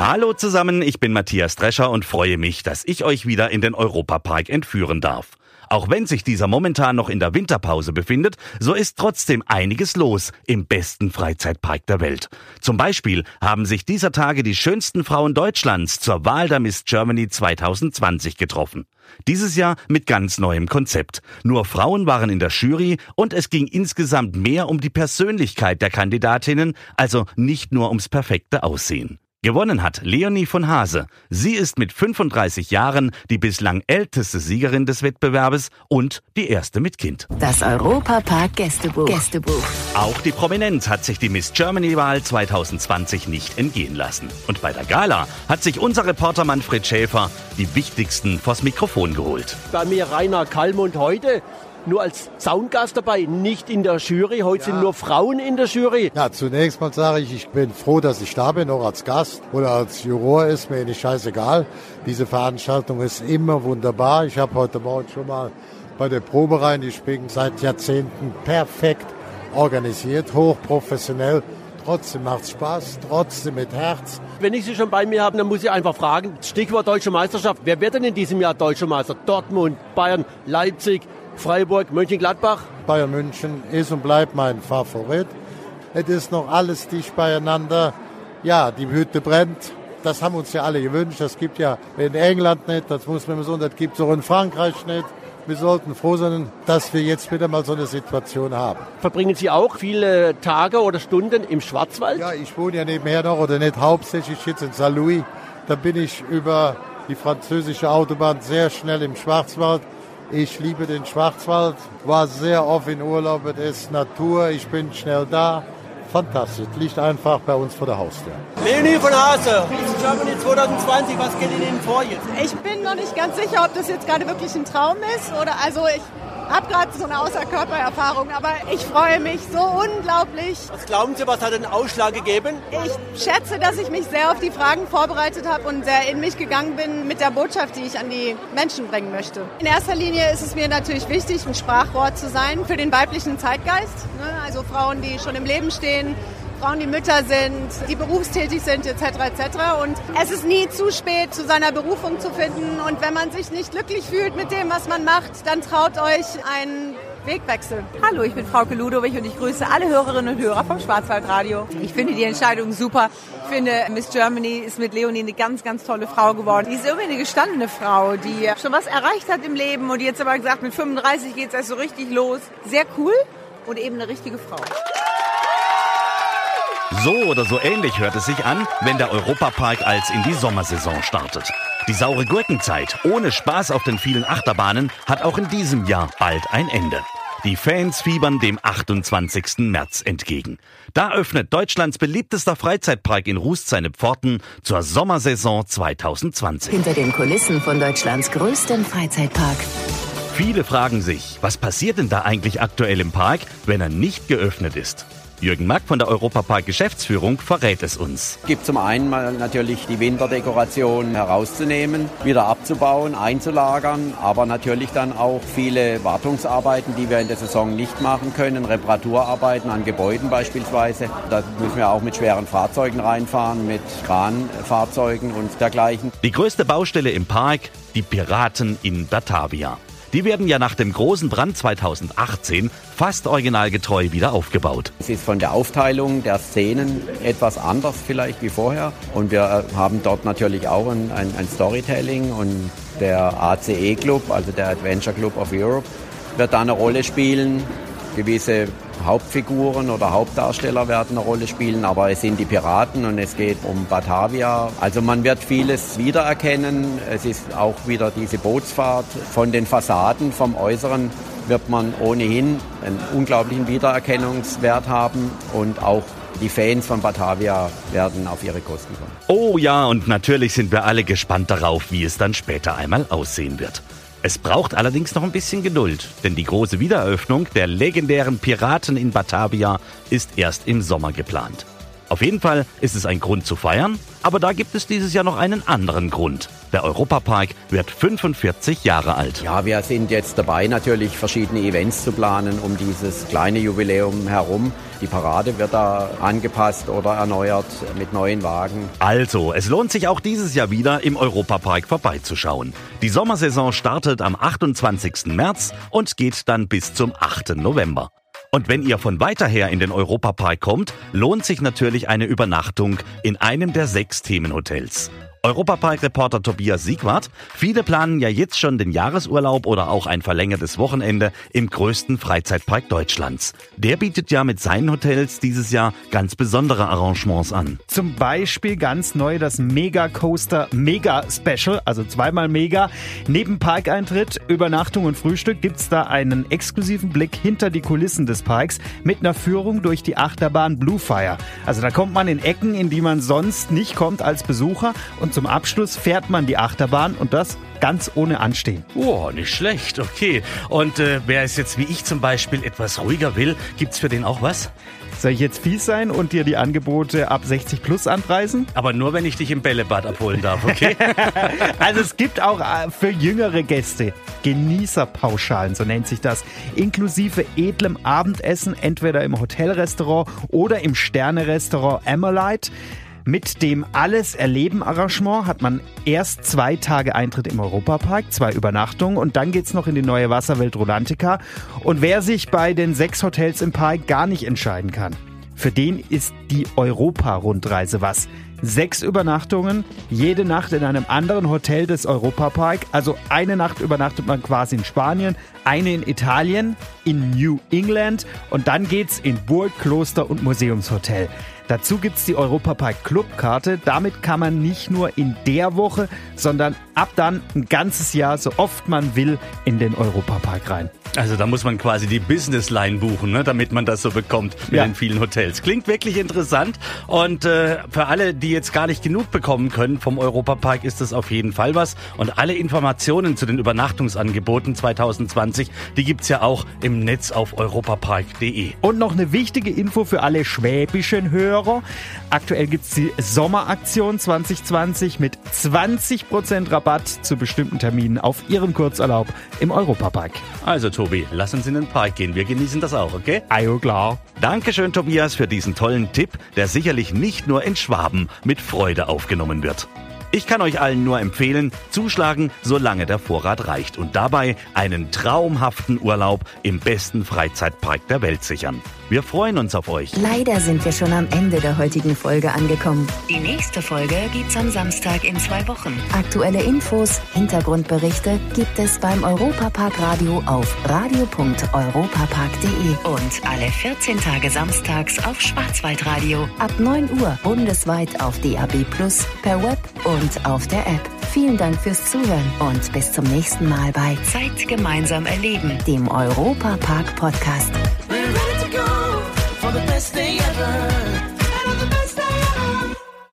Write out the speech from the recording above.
Hallo zusammen, ich bin Matthias Drescher und freue mich, dass ich euch wieder in den Europapark entführen darf. Auch wenn sich dieser momentan noch in der Winterpause befindet, so ist trotzdem einiges los im besten Freizeitpark der Welt. Zum Beispiel haben sich dieser Tage die schönsten Frauen Deutschlands zur Wahl der Miss Germany 2020 getroffen. Dieses Jahr mit ganz neuem Konzept. Nur Frauen waren in der Jury und es ging insgesamt mehr um die Persönlichkeit der Kandidatinnen, also nicht nur ums perfekte Aussehen. Gewonnen hat Leonie von Hase. Sie ist mit 35 Jahren die bislang älteste Siegerin des Wettbewerbes und die erste mit Kind. Das Europapark Gästebuch. Gästebuch. Auch die Prominenz hat sich die Miss Germany-Wahl 2020 nicht entgehen lassen. Und bei der Gala hat sich unser Reporter Manfred Schäfer die wichtigsten vors Mikrofon geholt. Bei mir Rainer Kallmund heute nur als Soundgast dabei, nicht in der Jury. Heute ja. sind nur Frauen in der Jury. Ja, zunächst mal sage ich, ich bin froh, dass ich da bin, auch als Gast oder als Juror ist mir nicht scheißegal. Diese Veranstaltung ist immer wunderbar. Ich habe heute Morgen schon mal bei der Probe rein, die spielen seit Jahrzehnten perfekt organisiert, hochprofessionell. Trotzdem macht es Spaß, trotzdem mit Herz. Wenn ich Sie schon bei mir habe, dann muss ich einfach fragen, Stichwort Deutsche Meisterschaft, wer wird denn in diesem Jahr Deutscher Meister? Dortmund, Bayern, Leipzig, Freiburg, Mönchengladbach? Bayern München ist und bleibt mein Favorit. Es ist noch alles dicht beieinander. Ja, die Hütte brennt. Das haben uns ja alle gewünscht. Das gibt ja in England nicht, das muss man immer so, das gibt es auch in Frankreich nicht. Wir sollten froh sein, dass wir jetzt wieder mal so eine Situation haben. Verbringen Sie auch viele Tage oder Stunden im Schwarzwald? Ja, ich wohne ja nebenher noch oder nicht hauptsächlich jetzt in Saint-Louis. Da bin ich über die französische Autobahn sehr schnell im Schwarzwald ich liebe den Schwarzwald, war sehr oft in Urlaub, es ist Natur, ich bin schnell da. Fantastisch, liegt einfach bei uns vor der Haustür. Leonie von Hase, Germany 2020, was geht Ihnen vor jetzt? Ich bin noch nicht ganz sicher, ob das jetzt gerade wirklich ein Traum ist oder also ich habe gerade so eine Außerkörpererfahrung, aber ich freue mich so unglaublich. Was glauben Sie, was hat den Ausschlag gegeben? Ich schätze, dass ich mich sehr auf die Fragen vorbereitet habe und sehr in mich gegangen bin mit der Botschaft, die ich an die Menschen bringen möchte. In erster Linie ist es mir natürlich wichtig, ein Sprachrohr zu sein für den weiblichen Zeitgeist. Ne? Also Frauen, die schon im Leben stehen, Frauen, die Mütter sind, die berufstätig sind, etc. etc. Und es ist nie zu spät, zu seiner Berufung zu finden. Und wenn man sich nicht glücklich fühlt mit dem, was man macht, dann traut euch einen Wegwechsel. Hallo, ich bin Frauke Ludowig und ich grüße alle Hörerinnen und Hörer vom Schwarzwaldradio. Ich finde die Entscheidung super. Ich finde, Miss Germany ist mit Leonie eine ganz, ganz tolle Frau geworden. Die ist irgendwie eine gestandene Frau, die schon was erreicht hat im Leben und jetzt aber gesagt, mit 35 geht es erst so richtig los. Sehr cool und eben eine richtige Frau. So oder so ähnlich hört es sich an, wenn der Europapark als in die Sommersaison startet. Die saure Gurkenzeit ohne Spaß auf den vielen Achterbahnen hat auch in diesem Jahr bald ein Ende. Die Fans fiebern dem 28. März entgegen. Da öffnet Deutschlands beliebtester Freizeitpark in Rust seine Pforten zur Sommersaison 2020. Hinter den Kulissen von Deutschlands größtem Freizeitpark. Viele fragen sich, was passiert denn da eigentlich aktuell im Park, wenn er nicht geöffnet ist? Jürgen Mack von der Europapark Geschäftsführung verrät es uns. Es gibt zum einen mal natürlich die Winterdekoration herauszunehmen, wieder abzubauen, einzulagern, aber natürlich dann auch viele Wartungsarbeiten, die wir in der Saison nicht machen können, Reparaturarbeiten an Gebäuden beispielsweise. Da müssen wir auch mit schweren Fahrzeugen reinfahren, mit Kranfahrzeugen und dergleichen. Die größte Baustelle im Park, die Piraten in Batavia. Die werden ja nach dem großen Brand 2018 fast originalgetreu wieder aufgebaut. Es ist von der Aufteilung der Szenen etwas anders vielleicht wie vorher. Und wir äh, haben dort natürlich auch ein, ein, ein Storytelling und der ACE Club, also der Adventure Club of Europe, wird da eine Rolle spielen. Gewisse Hauptfiguren oder Hauptdarsteller werden eine Rolle spielen, aber es sind die Piraten und es geht um Batavia. Also man wird vieles wiedererkennen. Es ist auch wieder diese Bootsfahrt von den Fassaden, vom Äußeren wird man ohnehin einen unglaublichen Wiedererkennungswert haben und auch die Fans von Batavia werden auf ihre Kosten kommen. Oh ja, und natürlich sind wir alle gespannt darauf, wie es dann später einmal aussehen wird. Es braucht allerdings noch ein bisschen Geduld, denn die große Wiedereröffnung der legendären Piraten in Batavia ist erst im Sommer geplant. Auf jeden Fall ist es ein Grund zu feiern, aber da gibt es dieses Jahr noch einen anderen Grund. Der Europapark wird 45 Jahre alt. Ja, wir sind jetzt dabei, natürlich verschiedene Events zu planen um dieses kleine Jubiläum herum. Die Parade wird da angepasst oder erneuert mit neuen Wagen. Also, es lohnt sich auch dieses Jahr wieder im Europapark vorbeizuschauen. Die Sommersaison startet am 28. März und geht dann bis zum 8. November. Und wenn ihr von weiter her in den Europapark kommt, lohnt sich natürlich eine Übernachtung in einem der sechs Themenhotels. Europapark-Reporter Tobias Siegwart. Viele planen ja jetzt schon den Jahresurlaub oder auch ein verlängertes Wochenende im größten Freizeitpark Deutschlands. Der bietet ja mit seinen Hotels dieses Jahr ganz besondere Arrangements an. Zum Beispiel ganz neu das Mega Coaster Mega Special, also zweimal Mega. Neben Parkeintritt, Übernachtung und Frühstück gibt's da einen exklusiven Blick hinter die Kulissen des Parks mit einer Führung durch die Achterbahn Bluefire. Also da kommt man in Ecken, in die man sonst nicht kommt als Besucher und zum Abschluss fährt man die Achterbahn und das ganz ohne Anstehen. Oh, nicht schlecht, okay. Und äh, wer es jetzt wie ich zum Beispiel etwas ruhiger will, gibt's für den auch was? Soll ich jetzt fies sein und dir die Angebote ab 60 plus anpreisen? Aber nur, wenn ich dich im Bällebad abholen darf, okay? also es gibt auch äh, für jüngere Gäste Genießerpauschalen, so nennt sich das, inklusive edlem Abendessen, entweder im Hotelrestaurant oder im Sternerestaurant Amelite. Mit dem Alles erleben Arrangement hat man erst zwei Tage Eintritt im Europapark, zwei Übernachtungen und dann geht's noch in die neue Wasserwelt Rolantica. Und wer sich bei den sechs Hotels im Park gar nicht entscheiden kann, für den ist die Europa-Rundreise was. Sechs Übernachtungen, jede Nacht in einem anderen Hotel des Europapark. Also eine Nacht übernachtet man quasi in Spanien, eine in Italien, in New England und dann geht's in Burg, Kloster und Museumshotel. Dazu gibt's die Europapark Clubkarte. Damit kann man nicht nur in der Woche, sondern ab dann ein ganzes Jahr, so oft man will, in den Europapark rein. Also da muss man quasi die Business Line buchen, ne, damit man das so bekommt mit ja. den vielen Hotels. Klingt wirklich interessant und äh, für alle, die jetzt gar nicht genug bekommen können vom Europapark, ist das auf jeden Fall was. Und alle Informationen zu den Übernachtungsangeboten 2020, die gibt's ja auch im Netz auf europapark.de. Und noch eine wichtige Info für alle schwäbischen Hörer. Aktuell gibt's die Sommeraktion 2020 mit 20% Rabatt zu bestimmten Terminen auf Ihren Kurzurlaub im Europapark. Also Tobi, lass uns in den Park gehen. Wir genießen das auch, okay? Ayo, klar. Dankeschön, Tobias, für diesen tollen Tipp, der sicherlich nicht nur in Schwaben mit Freude aufgenommen wird. Ich kann euch allen nur empfehlen, zuschlagen, solange der Vorrat reicht und dabei einen traumhaften Urlaub im besten Freizeitpark der Welt sichern. Wir freuen uns auf euch. Leider sind wir schon am Ende der heutigen Folge angekommen. Die nächste Folge gibt's am Samstag in zwei Wochen. Aktuelle Infos, Hintergrundberichte gibt es beim Europapark Radio auf radio.europapark.de und alle 14 Tage samstags auf Schwarzwaldradio ab 9 Uhr bundesweit auf DAB Plus per Web und auf der App. Vielen Dank fürs Zuhören und bis zum nächsten Mal bei Zeit gemeinsam erleben, dem Europapark Podcast.